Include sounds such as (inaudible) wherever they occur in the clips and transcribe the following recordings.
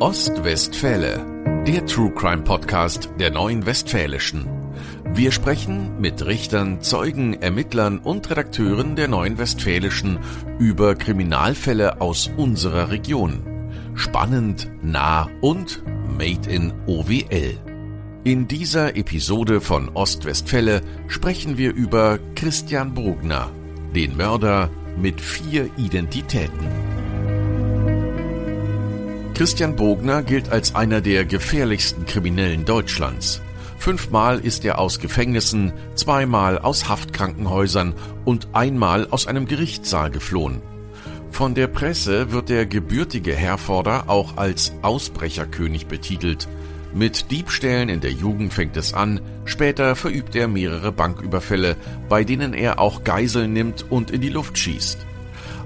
Ostwestfäle, der True Crime Podcast der Neuen Westfälischen. Wir sprechen mit Richtern, Zeugen, Ermittlern und Redakteuren der Neuen Westfälischen über Kriminalfälle aus unserer Region. Spannend, nah und made in OWL. In dieser Episode von Ostwestfälle sprechen wir über Christian Brugner, den Mörder mit vier Identitäten. Christian Bogner gilt als einer der gefährlichsten Kriminellen Deutschlands. Fünfmal ist er aus Gefängnissen, zweimal aus Haftkrankenhäusern und einmal aus einem Gerichtssaal geflohen. Von der Presse wird der gebürtige Herforder auch als Ausbrecherkönig betitelt. Mit Diebstählen in der Jugend fängt es an, später verübt er mehrere Banküberfälle, bei denen er auch Geiseln nimmt und in die Luft schießt.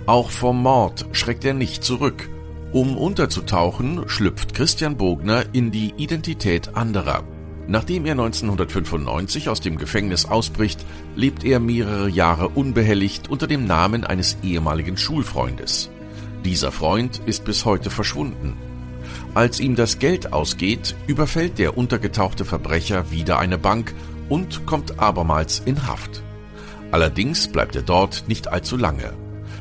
Auch vom Mord schreckt er nicht zurück um unterzutauchen, schlüpft Christian Bogner in die Identität anderer. Nachdem er 1995 aus dem Gefängnis ausbricht, lebt er mehrere Jahre unbehelligt unter dem Namen eines ehemaligen Schulfreundes. Dieser Freund ist bis heute verschwunden. Als ihm das Geld ausgeht, überfällt der untergetauchte Verbrecher wieder eine Bank und kommt abermals in Haft. Allerdings bleibt er dort nicht allzu lange.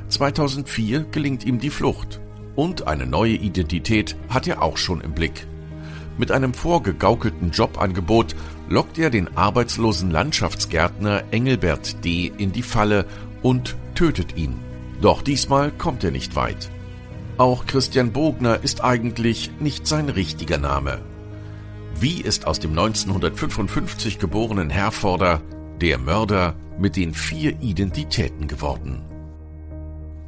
2004 gelingt ihm die Flucht und eine neue Identität hat er auch schon im Blick. Mit einem vorgegaukelten Jobangebot lockt er den arbeitslosen Landschaftsgärtner Engelbert D. in die Falle und tötet ihn. Doch diesmal kommt er nicht weit. Auch Christian Bogner ist eigentlich nicht sein richtiger Name. Wie ist aus dem 1955 geborenen Herforder der Mörder mit den vier Identitäten geworden?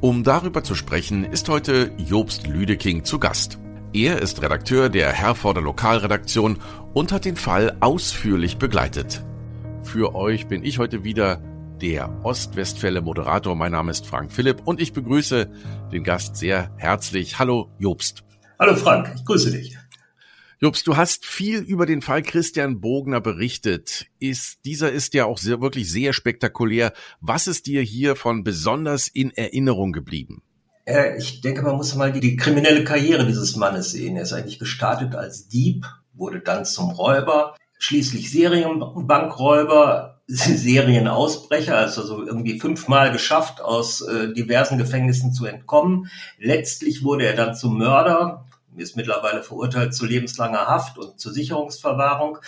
Um darüber zu sprechen, ist heute Jobst Lüdeking zu Gast. Er ist Redakteur der Herforder Lokalredaktion und hat den Fall ausführlich begleitet. Für euch bin ich heute wieder der Ostwestfälle Moderator. Mein Name ist Frank Philipp und ich begrüße den Gast sehr herzlich. Hallo Jobst. Hallo Frank, ich grüße dich. Jobst, du hast viel über den Fall Christian Bogner berichtet. Ist, dieser ist ja auch sehr, wirklich sehr spektakulär. Was ist dir hier von besonders in Erinnerung geblieben? Äh, ich denke, man muss mal die, die kriminelle Karriere dieses Mannes sehen. Er ist eigentlich gestartet als Dieb, wurde dann zum Räuber, schließlich Serienbankräuber, (laughs) Serienausbrecher, also so irgendwie fünfmal geschafft, aus äh, diversen Gefängnissen zu entkommen. Letztlich wurde er dann zum Mörder, ist mittlerweile verurteilt zu lebenslanger Haft und zur Sicherungsverwahrung.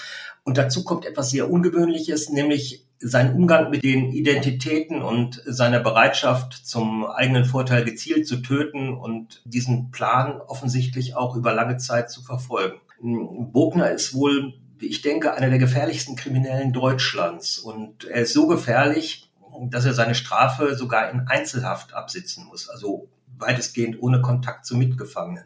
Und dazu kommt etwas sehr Ungewöhnliches, nämlich sein Umgang mit den Identitäten und seiner Bereitschaft, zum eigenen Vorteil gezielt zu töten und diesen Plan offensichtlich auch über lange Zeit zu verfolgen. Bogner ist wohl, wie ich denke, einer der gefährlichsten Kriminellen Deutschlands. Und er ist so gefährlich, dass er seine Strafe sogar in Einzelhaft absitzen muss, also weitestgehend ohne Kontakt zu Mitgefangenen.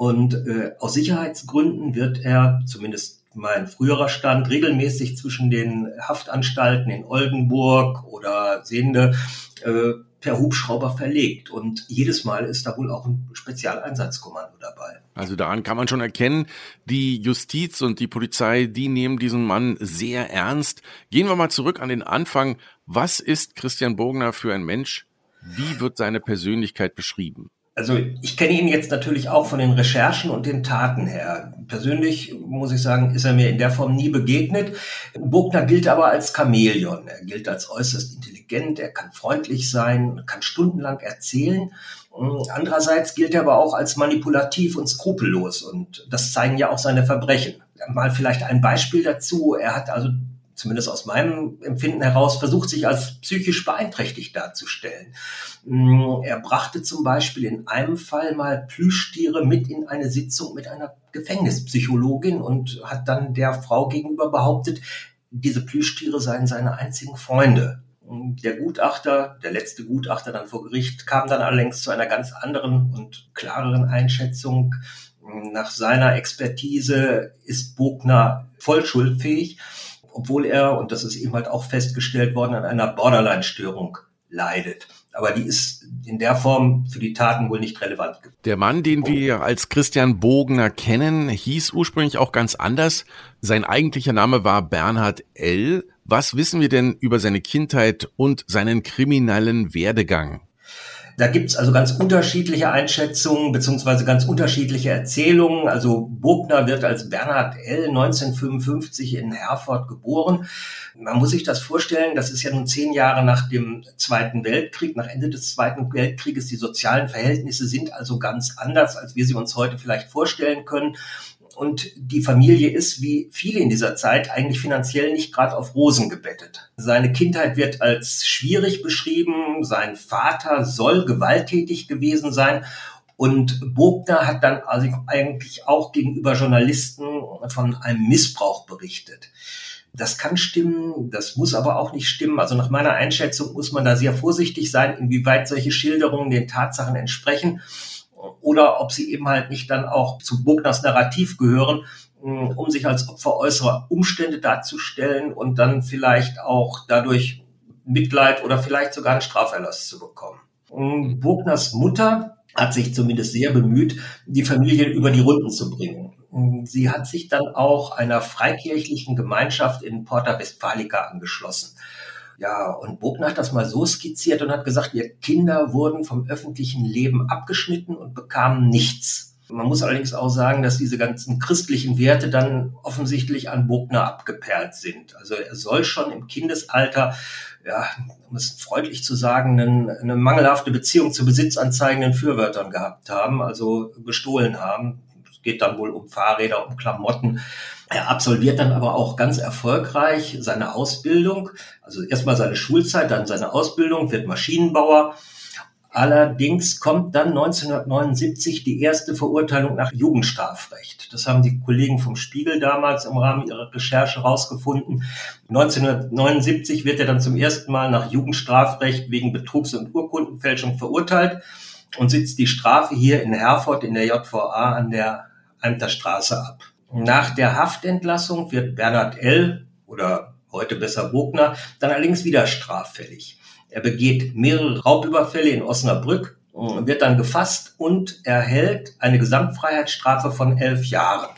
Und äh, aus Sicherheitsgründen wird er, zumindest mein früherer Stand, regelmäßig zwischen den Haftanstalten in Oldenburg oder Sehende äh, per Hubschrauber verlegt. Und jedes Mal ist da wohl auch ein Spezialeinsatzkommando dabei. Also daran kann man schon erkennen, die Justiz und die Polizei, die nehmen diesen Mann sehr ernst. Gehen wir mal zurück an den Anfang. Was ist Christian Bogner für ein Mensch? Wie wird seine Persönlichkeit beschrieben? Also ich kenne ihn jetzt natürlich auch von den Recherchen und den Taten her. Persönlich muss ich sagen, ist er mir in der Form nie begegnet. Bogner gilt aber als Chamäleon. Er gilt als äußerst intelligent, er kann freundlich sein, kann stundenlang erzählen. Andererseits gilt er aber auch als manipulativ und skrupellos und das zeigen ja auch seine Verbrechen. Mal vielleicht ein Beispiel dazu. Er hat also zumindest aus meinem Empfinden heraus, versucht sich als psychisch beeinträchtigt darzustellen. Mm, er brachte zum Beispiel in einem Fall mal Plüschtiere mit in eine Sitzung mit einer Gefängnispsychologin und hat dann der Frau gegenüber behauptet, diese Plüschtiere seien seine einzigen Freunde. Der Gutachter, der letzte Gutachter dann vor Gericht, kam dann allerdings zu einer ganz anderen und klareren Einschätzung. Nach seiner Expertise ist Bogner voll schuldfähig obwohl er, und das ist eben halt auch festgestellt worden, an einer Borderline-Störung leidet. Aber die ist in der Form für die Taten wohl nicht relevant. Der Mann, den wir als Christian Bogner kennen, hieß ursprünglich auch ganz anders. Sein eigentlicher Name war Bernhard L. Was wissen wir denn über seine Kindheit und seinen kriminellen Werdegang? Da gibt's also ganz unterschiedliche Einschätzungen beziehungsweise ganz unterschiedliche Erzählungen. Also Bogner wird als Bernhard L. 1955 in Herford geboren. Man muss sich das vorstellen, das ist ja nun zehn Jahre nach dem Zweiten Weltkrieg, nach Ende des Zweiten Weltkrieges. Die sozialen Verhältnisse sind also ganz anders, als wir sie uns heute vielleicht vorstellen können. Und die Familie ist, wie viele in dieser Zeit, eigentlich finanziell nicht gerade auf Rosen gebettet. Seine Kindheit wird als schwierig beschrieben. Sein Vater soll gewalttätig gewesen sein. Und Bogner hat dann also eigentlich auch gegenüber Journalisten von einem Missbrauch berichtet. Das kann stimmen, das muss aber auch nicht stimmen. Also nach meiner Einschätzung muss man da sehr vorsichtig sein, inwieweit solche Schilderungen den Tatsachen entsprechen oder ob sie eben halt nicht dann auch zu Bugners Narrativ gehören, um sich als Opfer äußerer Umstände darzustellen und dann vielleicht auch dadurch Mitleid oder vielleicht sogar einen Straferlass zu bekommen. Bugners Mutter hat sich zumindest sehr bemüht, die Familie über die Runden zu bringen. Sie hat sich dann auch einer freikirchlichen Gemeinschaft in Porta Westfalica angeschlossen. Ja, und Bogner hat das mal so skizziert und hat gesagt, ihr Kinder wurden vom öffentlichen Leben abgeschnitten und bekamen nichts. Man muss allerdings auch sagen, dass diese ganzen christlichen Werte dann offensichtlich an Bogner abgeperlt sind. Also er soll schon im Kindesalter, ja, um es freundlich zu sagen, eine, eine mangelhafte Beziehung zu besitzanzeigenden Fürwörtern gehabt haben, also gestohlen haben. Geht dann wohl um Fahrräder, um Klamotten. Er absolviert dann aber auch ganz erfolgreich seine Ausbildung, also erstmal seine Schulzeit, dann seine Ausbildung, wird Maschinenbauer. Allerdings kommt dann 1979 die erste Verurteilung nach Jugendstrafrecht. Das haben die Kollegen vom Spiegel damals im Rahmen ihrer Recherche herausgefunden. 1979 wird er dann zum ersten Mal nach Jugendstrafrecht wegen Betrugs- und Urkundenfälschung verurteilt und sitzt die Strafe hier in Herford in der JVA an der Amter Straße ab. Nach der Haftentlassung wird Bernhard L. oder heute besser Bogner dann allerdings wieder straffällig. Er begeht mehrere Raubüberfälle in Osnabrück, wird dann gefasst und erhält eine Gesamtfreiheitsstrafe von elf Jahren.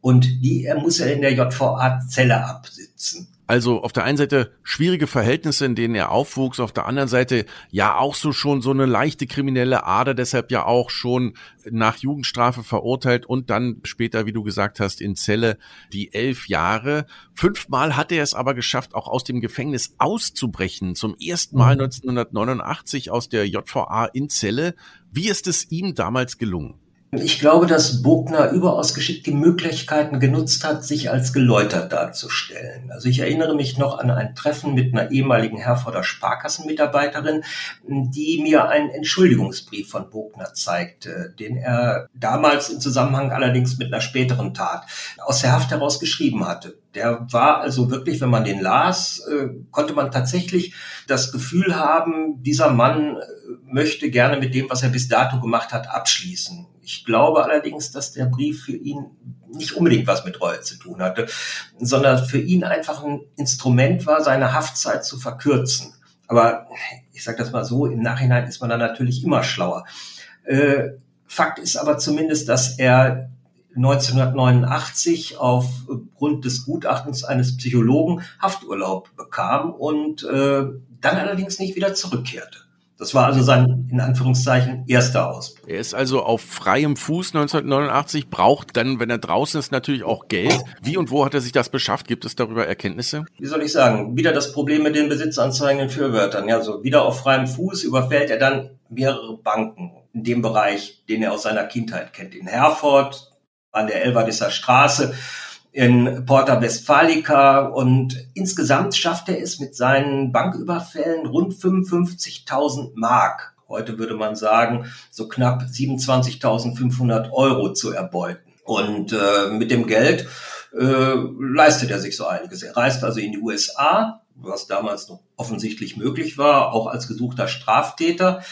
Und die er muss er in der JVA Zelle absitzen. Also auf der einen Seite schwierige Verhältnisse, in denen er aufwuchs, auf der anderen Seite ja auch so schon so eine leichte kriminelle Ader, deshalb ja auch schon nach Jugendstrafe verurteilt und dann später, wie du gesagt hast, in Zelle die elf Jahre. Fünfmal hat er es aber geschafft, auch aus dem Gefängnis auszubrechen. Zum ersten Mal 1989 mhm. aus der JVA in Zelle. Wie ist es ihm damals gelungen? Ich glaube, dass Bogner überaus geschickt die Möglichkeiten genutzt hat, sich als geläutert darzustellen. Also ich erinnere mich noch an ein Treffen mit einer ehemaligen Herforder Sparkassenmitarbeiterin, die mir einen Entschuldigungsbrief von Bogner zeigte, den er damals im Zusammenhang allerdings mit einer späteren Tat aus der Haft heraus geschrieben hatte. Der war also wirklich, wenn man den las, äh, konnte man tatsächlich das Gefühl haben, dieser Mann äh, möchte gerne mit dem, was er bis dato gemacht hat, abschließen. Ich glaube allerdings, dass der Brief für ihn nicht unbedingt was mit Reue zu tun hatte, sondern für ihn einfach ein Instrument war, seine Haftzeit zu verkürzen. Aber ich sage das mal so, im Nachhinein ist man dann natürlich immer schlauer. Äh, Fakt ist aber zumindest, dass er 1989 aufgrund des Gutachtens eines Psychologen Hafturlaub bekam und äh, dann allerdings nicht wieder zurückkehrte. Das war also sein, in Anführungszeichen, erster Ausbruch. Er ist also auf freiem Fuß 1989, braucht dann, wenn er draußen ist, natürlich auch Geld. Wie und wo hat er sich das beschafft? Gibt es darüber Erkenntnisse? Wie soll ich sagen? Wieder das Problem mit den besitzanzeigenden Fürwörtern. Ja, so wieder auf freiem Fuß überfällt er dann mehrere Banken in dem Bereich, den er aus seiner Kindheit kennt. In Herford, an der Elvadisser Straße in Porta Westfalica und insgesamt schafft er es mit seinen Banküberfällen rund 55.000 Mark. Heute würde man sagen, so knapp 27.500 Euro zu erbeuten. Und äh, mit dem Geld äh, leistet er sich so einiges. Er reist also in die USA, was damals noch offensichtlich möglich war, auch als gesuchter Straftäter,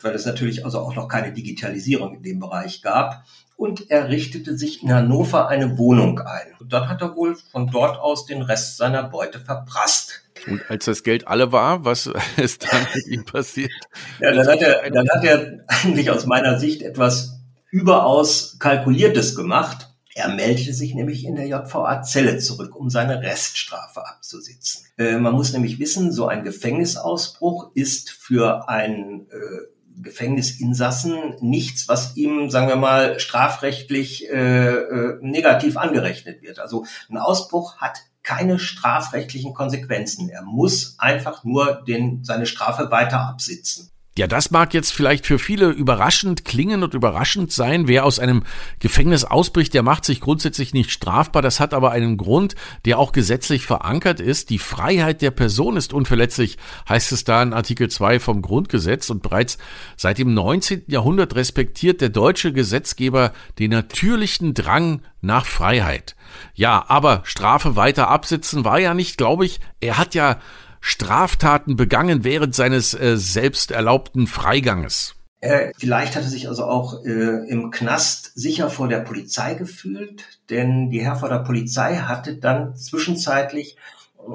weil es natürlich also auch noch keine Digitalisierung in dem Bereich gab und er richtete sich in Hannover eine Wohnung ein. Und dann hat er wohl von dort aus den Rest seiner Beute verprasst. Und als das Geld alle war, was (laughs) ist dann mit ihm passiert? Ja, dann hat er, dann hat er eigentlich aus meiner Sicht etwas überaus Kalkuliertes gemacht. Er meldete sich nämlich in der JVA-Zelle zurück, um seine Reststrafe abzusitzen. Äh, man muss nämlich wissen, so ein Gefängnisausbruch ist für einen äh, Gefängnisinsassen nichts, was ihm, sagen wir mal, strafrechtlich äh, äh, negativ angerechnet wird. Also ein Ausbruch hat keine strafrechtlichen Konsequenzen. Er muss einfach nur den, seine Strafe weiter absitzen. Ja, das mag jetzt vielleicht für viele überraschend klingen und überraschend sein. Wer aus einem Gefängnis ausbricht, der macht sich grundsätzlich nicht strafbar. Das hat aber einen Grund, der auch gesetzlich verankert ist. Die Freiheit der Person ist unverletzlich, heißt es da in Artikel 2 vom Grundgesetz. Und bereits seit dem 19. Jahrhundert respektiert der deutsche Gesetzgeber den natürlichen Drang nach Freiheit. Ja, aber Strafe weiter absitzen war ja nicht, glaube ich. Er hat ja Straftaten begangen während seines äh, selbst erlaubten Freiganges. Äh, vielleicht hat er sich also auch äh, im Knast sicher vor der Polizei gefühlt, denn die Herforder Polizei hatte dann zwischenzeitlich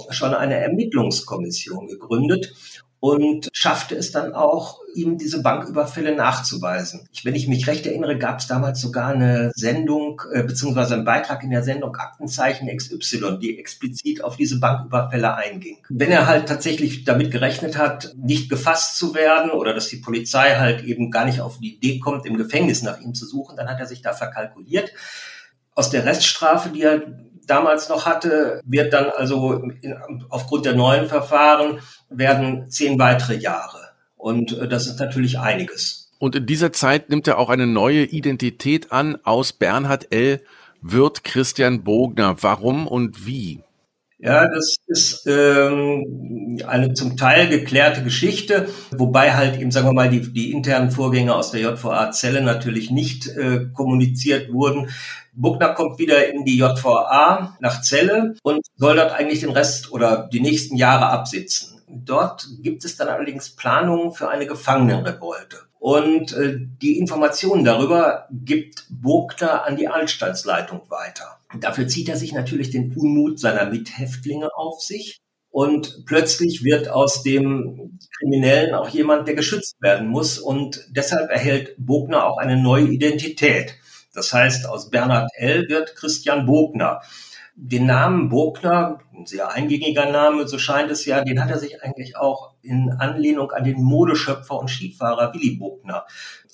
schon eine Ermittlungskommission gegründet und schaffte es dann auch, ihm diese Banküberfälle nachzuweisen. Ich, wenn ich mich recht erinnere, gab es damals sogar eine Sendung äh, beziehungsweise einen Beitrag in der Sendung Aktenzeichen XY, die explizit auf diese Banküberfälle einging. Wenn er halt tatsächlich damit gerechnet hat, nicht gefasst zu werden oder dass die Polizei halt eben gar nicht auf die Idee kommt, im Gefängnis nach ihm zu suchen, dann hat er sich da verkalkuliert. Aus der Reststrafe, die er damals noch hatte, wird dann also in, aufgrund der neuen Verfahren werden zehn weitere Jahre. Und äh, das ist natürlich einiges. Und in dieser Zeit nimmt er auch eine neue Identität an. Aus Bernhard L. wird Christian Bogner. Warum und wie? Ja, das ist ähm, eine zum Teil geklärte Geschichte, wobei halt eben, sagen wir mal, die, die internen Vorgänge aus der JVA-Zelle natürlich nicht äh, kommuniziert wurden. Buckner kommt wieder in die JVA nach Celle und soll dort eigentlich den Rest oder die nächsten Jahre absitzen. Dort gibt es dann allerdings Planungen für eine Gefangenenrevolte. Und äh, die Informationen darüber gibt Buckner an die Anstaltsleitung weiter. Dafür zieht er sich natürlich den Unmut seiner Mithäftlinge auf sich. Und plötzlich wird aus dem Kriminellen auch jemand, der geschützt werden muss. Und deshalb erhält Bogner auch eine neue Identität. Das heißt, aus Bernhard L. wird Christian Bogner. Den Namen Bogner, ein sehr eingängiger Name, so scheint es ja, den hat er sich eigentlich auch in Anlehnung an den Modeschöpfer und Skifahrer Willy Bogner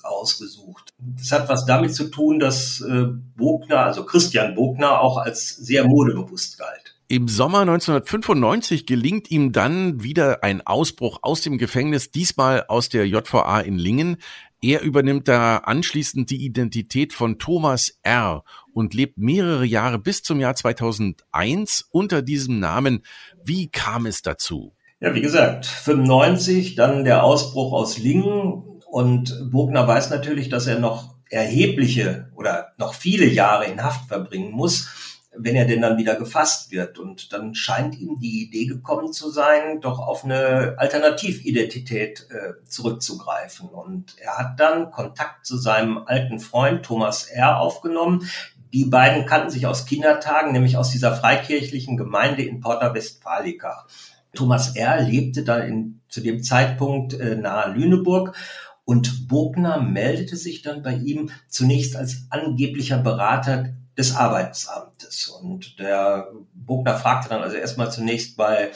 ausgesucht. Das hat was damit zu tun, dass äh, Bogner, also Christian Bogner, auch als sehr modebewusst galt. Im Sommer 1995 gelingt ihm dann wieder ein Ausbruch aus dem Gefängnis, diesmal aus der JVA in Lingen. Er übernimmt da anschließend die Identität von Thomas R. und lebt mehrere Jahre bis zum Jahr 2001 unter diesem Namen. Wie kam es dazu? Ja, wie gesagt, 95, dann der Ausbruch aus Lingen, und Bogner weiß natürlich, dass er noch erhebliche oder noch viele Jahre in Haft verbringen muss, wenn er denn dann wieder gefasst wird. Und dann scheint ihm die Idee gekommen zu sein, doch auf eine Alternatividentität äh, zurückzugreifen. Und er hat dann Kontakt zu seinem alten Freund Thomas R. aufgenommen. Die beiden kannten sich aus Kindertagen, nämlich aus dieser freikirchlichen Gemeinde in Porta Westfalica. Thomas R. lebte da in, zu dem Zeitpunkt äh, nahe Lüneburg und Bogner meldete sich dann bei ihm zunächst als angeblicher Berater des Arbeitsamtes. Und der Bogner fragte dann also erstmal zunächst bei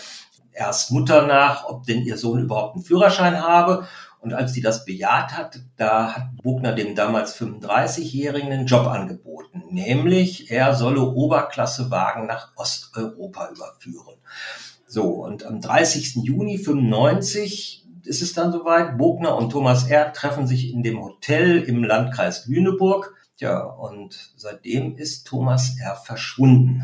erst Mutter nach, ob denn ihr Sohn überhaupt einen Führerschein habe. Und als sie das bejaht hat, da hat Bogner dem damals 35-Jährigen einen Job angeboten. Nämlich, er solle Oberklassewagen nach Osteuropa überführen. So, und am 30. Juni 95 ist es dann soweit. Bogner und Thomas R. treffen sich in dem Hotel im Landkreis Lüneburg. Ja, und seitdem ist Thomas R. verschwunden.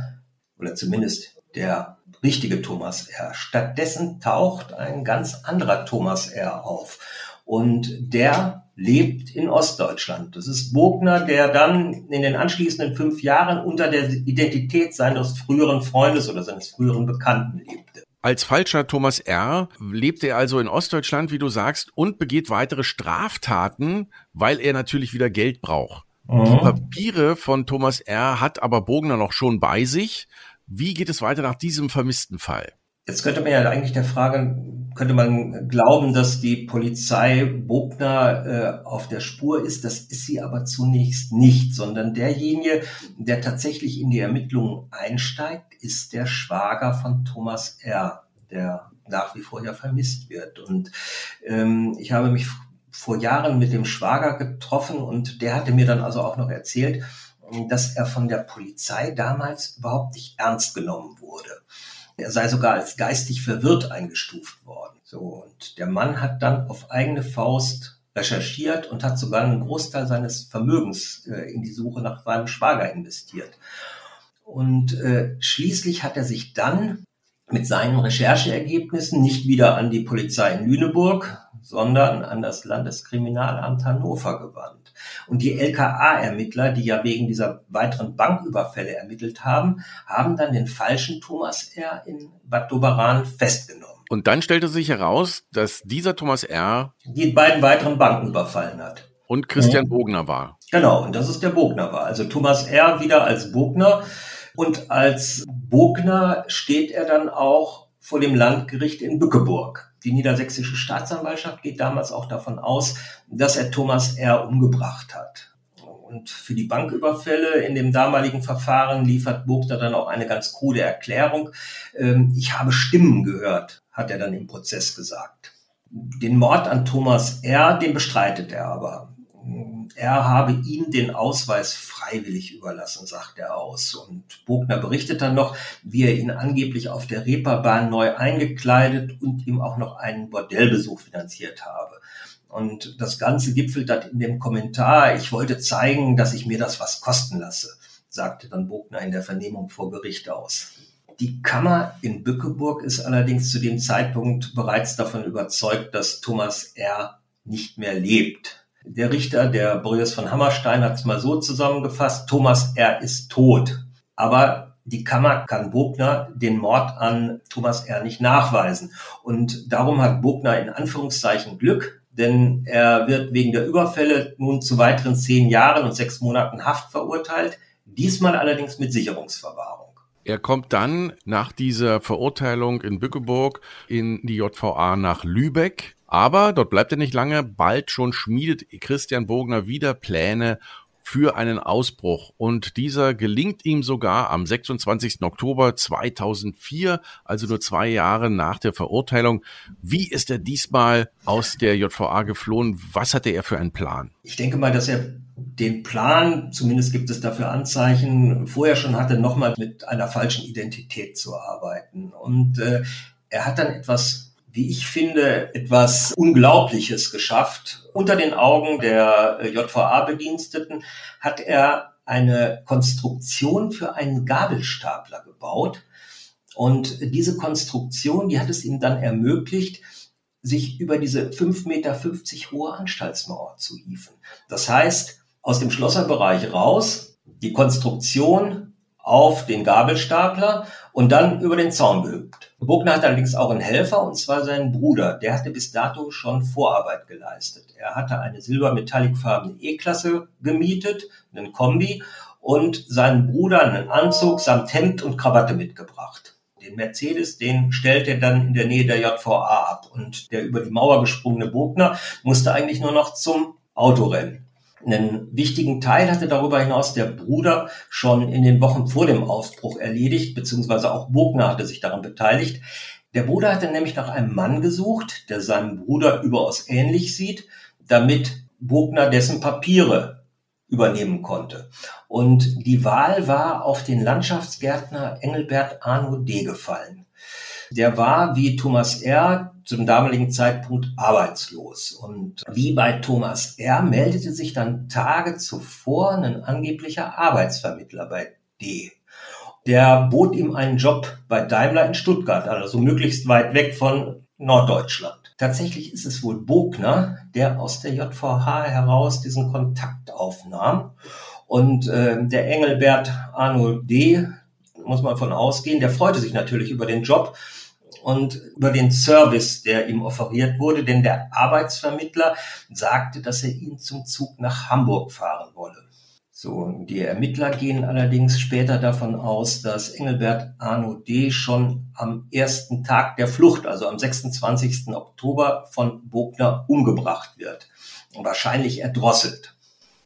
Oder zumindest der richtige Thomas R. Stattdessen taucht ein ganz anderer Thomas R. auf. Und der lebt in Ostdeutschland. Das ist Bogner, der dann in den anschließenden fünf Jahren unter der Identität seines früheren Freundes oder seines früheren Bekannten lebte. Als falscher Thomas R. lebt er also in Ostdeutschland, wie du sagst, und begeht weitere Straftaten, weil er natürlich wieder Geld braucht. Mhm. Die Papiere von Thomas R. hat aber Bogner noch schon bei sich. Wie geht es weiter nach diesem vermissten Fall? Jetzt könnte man ja eigentlich der Frage, könnte man glauben, dass die Polizei Bogner äh, auf der Spur ist. Das ist sie aber zunächst nicht, sondern derjenige, der tatsächlich in die Ermittlungen einsteigt, ist der Schwager von Thomas R., der nach wie vor ja vermisst wird. Und ähm, ich habe mich vor Jahren mit dem Schwager getroffen und der hatte mir dann also auch noch erzählt, dass er von der Polizei damals überhaupt nicht ernst genommen wurde. Er sei sogar als geistig verwirrt eingestuft worden. So, und der Mann hat dann auf eigene Faust recherchiert und hat sogar einen Großteil seines Vermögens äh, in die Suche nach seinem Schwager investiert. Und äh, schließlich hat er sich dann mit seinen Rechercheergebnissen nicht wieder an die Polizei in Lüneburg, sondern an das Landeskriminalamt Hannover gewandt. Und die LKA-Ermittler, die ja wegen dieser weiteren Banküberfälle ermittelt haben, haben dann den falschen Thomas R. in Bad Doberan festgenommen. Und dann stellte sich heraus, dass dieser Thomas R. die beiden weiteren Banken überfallen hat. Und Christian mhm. Bogner war. Genau, und das ist der Bogner war. Also Thomas R. wieder als Bogner. Und als Bogner steht er dann auch vor dem Landgericht in Bückeburg. Die niedersächsische Staatsanwaltschaft geht damals auch davon aus, dass er Thomas R. umgebracht hat. Und für die Banküberfälle in dem damaligen Verfahren liefert Bogner dann auch eine ganz krude Erklärung. Ähm, ich habe Stimmen gehört, hat er dann im Prozess gesagt. Den Mord an Thomas R., den bestreitet er aber er habe ihm den Ausweis freiwillig überlassen, sagt er aus. Und Bogner berichtet dann noch, wie er ihn angeblich auf der Reeperbahn neu eingekleidet und ihm auch noch einen Bordellbesuch finanziert habe. Und das Ganze gipfelt dann in dem Kommentar, ich wollte zeigen, dass ich mir das was kosten lasse, sagte dann Bogner in der Vernehmung vor Gericht aus. Die Kammer in Bückeburg ist allerdings zu dem Zeitpunkt bereits davon überzeugt, dass Thomas R. nicht mehr lebt. Der Richter, der Boreas von Hammerstein, hat es mal so zusammengefasst, Thomas R. ist tot. Aber die Kammer kann Bogner den Mord an Thomas R. nicht nachweisen. Und darum hat Bogner in Anführungszeichen Glück, denn er wird wegen der Überfälle nun zu weiteren zehn Jahren und sechs Monaten Haft verurteilt, diesmal allerdings mit Sicherungsverwahrung. Er kommt dann nach dieser Verurteilung in Bückeburg in die JVA nach Lübeck aber dort bleibt er nicht lange. Bald schon schmiedet Christian Bogner wieder Pläne für einen Ausbruch. Und dieser gelingt ihm sogar am 26. Oktober 2004, also nur zwei Jahre nach der Verurteilung. Wie ist er diesmal aus der JVA geflohen? Was hatte er für einen Plan? Ich denke mal, dass er den Plan, zumindest gibt es dafür Anzeichen, vorher schon hatte, nochmal mit einer falschen Identität zu arbeiten. Und äh, er hat dann etwas wie ich finde, etwas Unglaubliches geschafft. Unter den Augen der äh, JVA-Bediensteten hat er eine Konstruktion für einen Gabelstapler gebaut. Und diese Konstruktion, die hat es ihm dann ermöglicht, sich über diese 5,50 Meter hohe Anstaltsmauer zu hieven. Das heißt, aus dem Schlosserbereich raus, die Konstruktion auf den Gabelstapler und dann über den Zaun gehüpft. Bogner hat allerdings auch einen Helfer, und zwar seinen Bruder. Der hatte bis dato schon Vorarbeit geleistet. Er hatte eine silber-metallicfarbene E-Klasse gemietet, einen Kombi, und seinen Bruder einen Anzug samt Hemd und Krawatte mitgebracht. Den Mercedes, den stellt er dann in der Nähe der JVA ab. Und der über die Mauer gesprungene Bogner musste eigentlich nur noch zum Autorennen. Einen wichtigen Teil hatte darüber hinaus der Bruder schon in den Wochen vor dem Ausbruch erledigt, beziehungsweise auch Bogner hatte sich daran beteiligt. Der Bruder hatte nämlich nach einem Mann gesucht, der seinem Bruder überaus ähnlich sieht, damit Bogner dessen Papiere übernehmen konnte. Und die Wahl war auf den Landschaftsgärtner Engelbert Arno D. gefallen. Der war wie Thomas R zum damaligen Zeitpunkt arbeitslos. Und wie bei Thomas R. meldete sich dann Tage zuvor ein angeblicher Arbeitsvermittler bei D. Der bot ihm einen Job bei Daimler in Stuttgart, also möglichst weit weg von Norddeutschland. Tatsächlich ist es wohl Bogner, der aus der JVH heraus diesen Kontakt aufnahm. Und äh, der Engelbert Arnold D., muss man von ausgehen, der freute sich natürlich über den Job und über den Service, der ihm offeriert wurde, denn der Arbeitsvermittler sagte, dass er ihn zum Zug nach Hamburg fahren wolle. So, die Ermittler gehen allerdings später davon aus, dass Engelbert Arno D. schon am ersten Tag der Flucht, also am 26. Oktober, von Bogner umgebracht wird. Wahrscheinlich erdrosselt.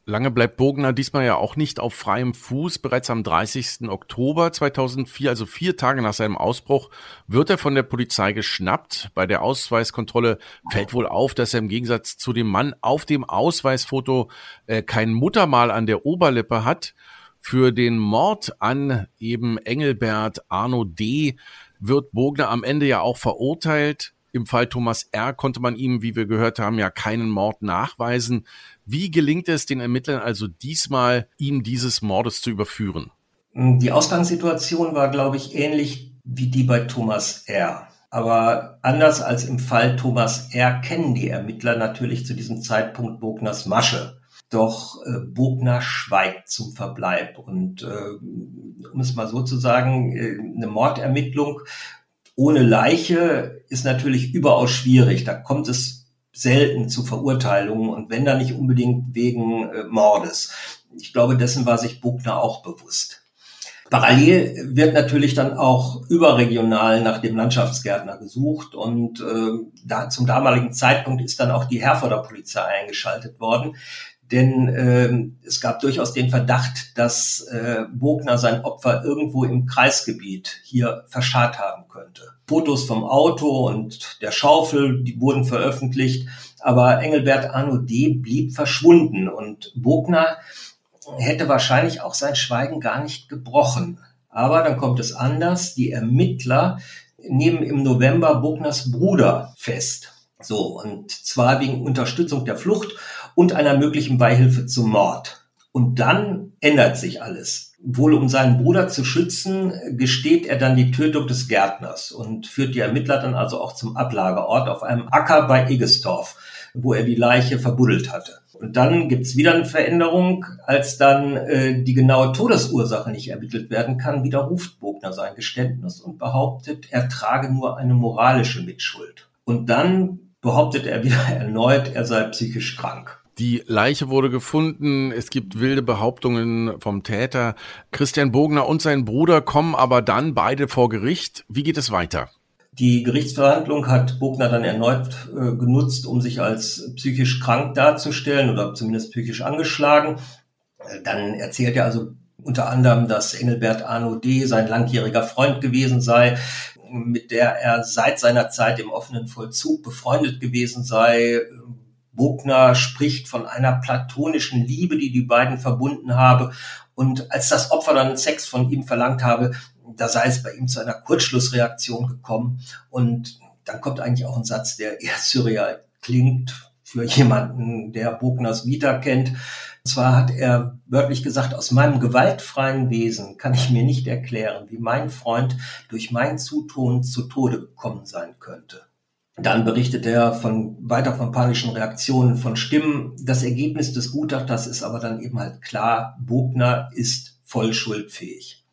Lange bleibt Bogner diesmal ja auch nicht auf freiem Fuß. Bereits am 30. Oktober 2004, also vier Tage nach seinem Ausbruch, wird er von der Polizei geschnappt. Bei der Ausweiskontrolle fällt wohl auf, dass er im Gegensatz zu dem Mann auf dem Ausweisfoto äh, kein Muttermal an der Oberlippe hat. Für den Mord an eben Engelbert Arno D. wird Bogner am Ende ja auch verurteilt. Im Fall Thomas R. konnte man ihm, wie wir gehört haben, ja keinen Mord nachweisen. Wie gelingt es den Ermittlern also diesmal, ihm dieses Mordes zu überführen? Die Ausgangssituation war, glaube ich, ähnlich wie die bei Thomas R. Aber anders als im Fall Thomas R. kennen die Ermittler natürlich zu diesem Zeitpunkt Bogners Masche. Doch äh, Bogner schweigt zum Verbleib. Und äh, um es mal so zu sagen, äh, eine Mordermittlung ohne Leiche ist natürlich überaus schwierig. Da kommt es selten zu Verurteilungen und wenn dann nicht unbedingt wegen äh, Mordes. Ich glaube, dessen war sich Buckner auch bewusst. Parallel wird natürlich dann auch überregional nach dem Landschaftsgärtner gesucht und äh, da, zum damaligen Zeitpunkt ist dann auch die Herforder Polizei eingeschaltet worden, denn äh, es gab durchaus den Verdacht, dass äh, Bogner sein Opfer irgendwo im Kreisgebiet hier verscharrt haben. Fotos vom Auto und der Schaufel, die wurden veröffentlicht, aber Engelbert Arno D. blieb verschwunden und Bogner hätte wahrscheinlich auch sein Schweigen gar nicht gebrochen. Aber dann kommt es anders. Die Ermittler nehmen im November Bogners Bruder fest. So, und zwar wegen Unterstützung der Flucht und einer möglichen Beihilfe zum Mord. Und dann ändert sich alles. Wohl um seinen Bruder zu schützen, gesteht er dann die Tötung des Gärtners und führt die Ermittler dann also auch zum Ablageort auf einem Acker bei Eggestorf, wo er die Leiche verbuddelt hatte. Und dann gibt's wieder eine Veränderung, als dann äh, die genaue Todesursache nicht ermittelt werden kann, widerruft Bogner sein Geständnis und behauptet, er trage nur eine moralische Mitschuld. Und dann behauptet er wieder (laughs) erneut, er sei psychisch krank. Die Leiche wurde gefunden. Es gibt wilde Behauptungen vom Täter. Christian Bogner und sein Bruder kommen aber dann beide vor Gericht. Wie geht es weiter? Die Gerichtsverhandlung hat Bogner dann erneut äh, genutzt, um sich als psychisch krank darzustellen oder zumindest psychisch angeschlagen. Äh, dann erzählt er also unter anderem, dass Engelbert Arno D. sein langjähriger Freund gewesen sei, mit der er seit seiner Zeit im offenen Vollzug befreundet gewesen sei, Bogner spricht von einer platonischen Liebe, die die beiden verbunden habe. Und als das Opfer dann Sex von ihm verlangt habe, da sei es bei ihm zu einer Kurzschlussreaktion gekommen. Und dann kommt eigentlich auch ein Satz, der eher surreal klingt für jemanden, der Bogners Vita kennt. Und zwar hat er wörtlich gesagt, aus meinem gewaltfreien Wesen kann ich mir nicht erklären, wie mein Freund durch mein Zutun zu Tode gekommen sein könnte. Dann berichtet er von, weiter von panischen Reaktionen von Stimmen. Das Ergebnis des Gutachters ist aber dann eben halt klar, Bogner ist voll schuldfähig.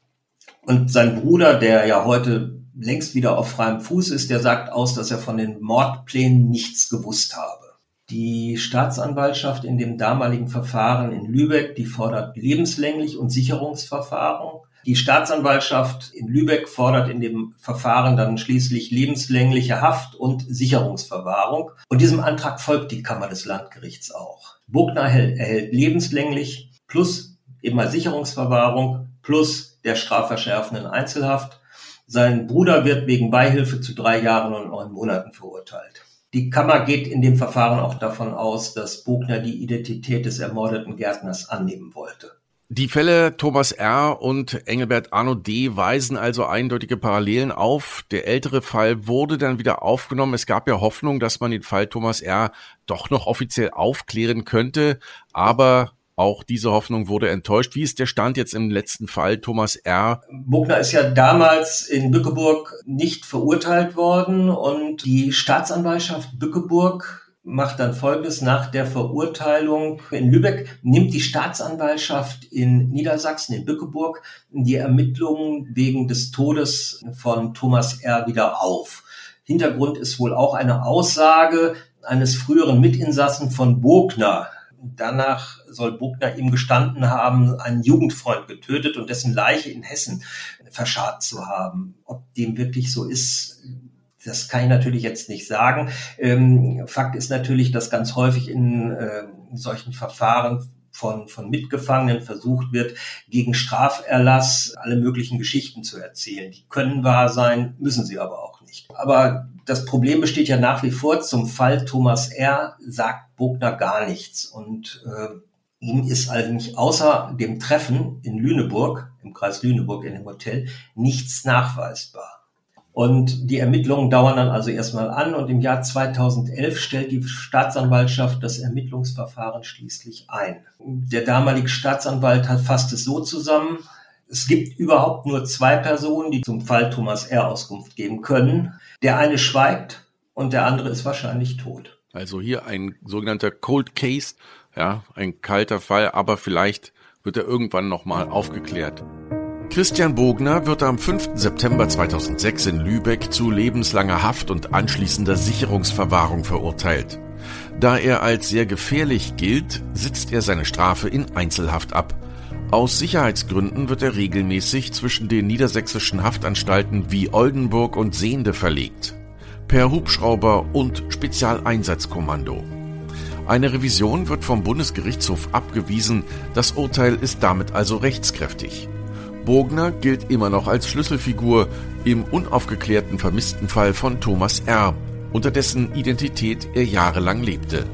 Und sein Bruder, der ja heute längst wieder auf freiem Fuß ist, der sagt aus, dass er von den Mordplänen nichts gewusst habe. Die Staatsanwaltschaft in dem damaligen Verfahren in Lübeck, die fordert lebenslänglich und Sicherungsverfahren. Die Staatsanwaltschaft in Lübeck fordert in dem Verfahren dann schließlich lebenslängliche Haft und Sicherungsverwahrung. Und diesem Antrag folgt die Kammer des Landgerichts auch. Bogner erhält lebenslänglich plus eben mal Sicherungsverwahrung plus der strafverschärfenden Einzelhaft. Sein Bruder wird wegen Beihilfe zu drei Jahren und neun Monaten verurteilt. Die Kammer geht in dem Verfahren auch davon aus, dass Bogner die Identität des ermordeten Gärtners annehmen wollte. Die Fälle Thomas R. und Engelbert Arno D. weisen also eindeutige Parallelen auf. Der ältere Fall wurde dann wieder aufgenommen. Es gab ja Hoffnung, dass man den Fall Thomas R. doch noch offiziell aufklären könnte. Aber auch diese Hoffnung wurde enttäuscht. Wie ist der Stand jetzt im letzten Fall, Thomas R.? Bogner ist ja damals in Bückeburg nicht verurteilt worden und die Staatsanwaltschaft Bückeburg macht dann Folgendes. Nach der Verurteilung in Lübeck nimmt die Staatsanwaltschaft in Niedersachsen, in Bückeburg, die Ermittlungen wegen des Todes von Thomas R. wieder auf. Hintergrund ist wohl auch eine Aussage eines früheren Mitinsassen von Bogner. Danach soll Bogner ihm gestanden haben, einen Jugendfreund getötet und dessen Leiche in Hessen verscharrt zu haben. Ob dem wirklich so ist, das kann ich natürlich jetzt nicht sagen. Ähm, Fakt ist natürlich, dass ganz häufig in äh, solchen Verfahren von, von Mitgefangenen versucht wird, gegen Straferlass alle möglichen Geschichten zu erzählen. Die können wahr sein, müssen sie aber auch nicht. Aber das Problem besteht ja nach wie vor. Zum Fall Thomas R. sagt Bogner gar nichts. Und äh, ihm ist eigentlich außer dem Treffen in Lüneburg, im Kreis Lüneburg in dem Hotel, nichts nachweisbar. Und die Ermittlungen dauern dann also erstmal an und im Jahr 2011 stellt die Staatsanwaltschaft das Ermittlungsverfahren schließlich ein. Der damalige Staatsanwalt hat fasst es so zusammen, es gibt überhaupt nur zwei Personen, die zum Fall Thomas R. Auskunft geben können. Der eine schweigt und der andere ist wahrscheinlich tot. Also hier ein sogenannter Cold Case, ja, ein kalter Fall, aber vielleicht wird er irgendwann nochmal aufgeklärt. Christian Bogner wird am 5. September 2006 in Lübeck zu lebenslanger Haft und anschließender Sicherungsverwahrung verurteilt. Da er als sehr gefährlich gilt, sitzt er seine Strafe in Einzelhaft ab. Aus Sicherheitsgründen wird er regelmäßig zwischen den niedersächsischen Haftanstalten wie Oldenburg und Sehnde verlegt. Per Hubschrauber und Spezialeinsatzkommando. Eine Revision wird vom Bundesgerichtshof abgewiesen, das Urteil ist damit also rechtskräftig. Bogner gilt immer noch als Schlüsselfigur im unaufgeklärten vermissten Fall von Thomas R., unter dessen Identität er jahrelang lebte.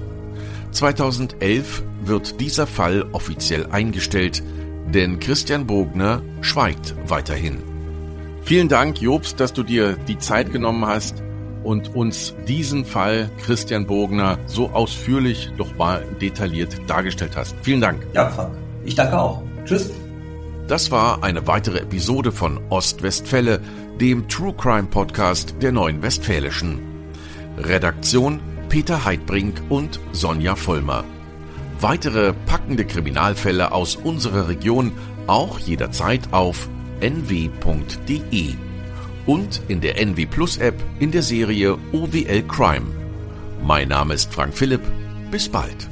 2011 wird dieser Fall offiziell eingestellt, denn Christian Bogner schweigt weiterhin. Vielen Dank, Jobst, dass du dir die Zeit genommen hast und uns diesen Fall Christian Bogner so ausführlich, doch mal detailliert dargestellt hast. Vielen Dank. Ja, Frank. Ich danke auch. Tschüss. Das war eine weitere Episode von Ostwestfälle, dem True Crime Podcast der Neuen Westfälischen. Redaktion Peter Heidbrink und Sonja Vollmer. Weitere packende Kriminalfälle aus unserer Region auch jederzeit auf nw.de und in der NW Plus App in der Serie OWL Crime. Mein Name ist Frank Philipp. Bis bald.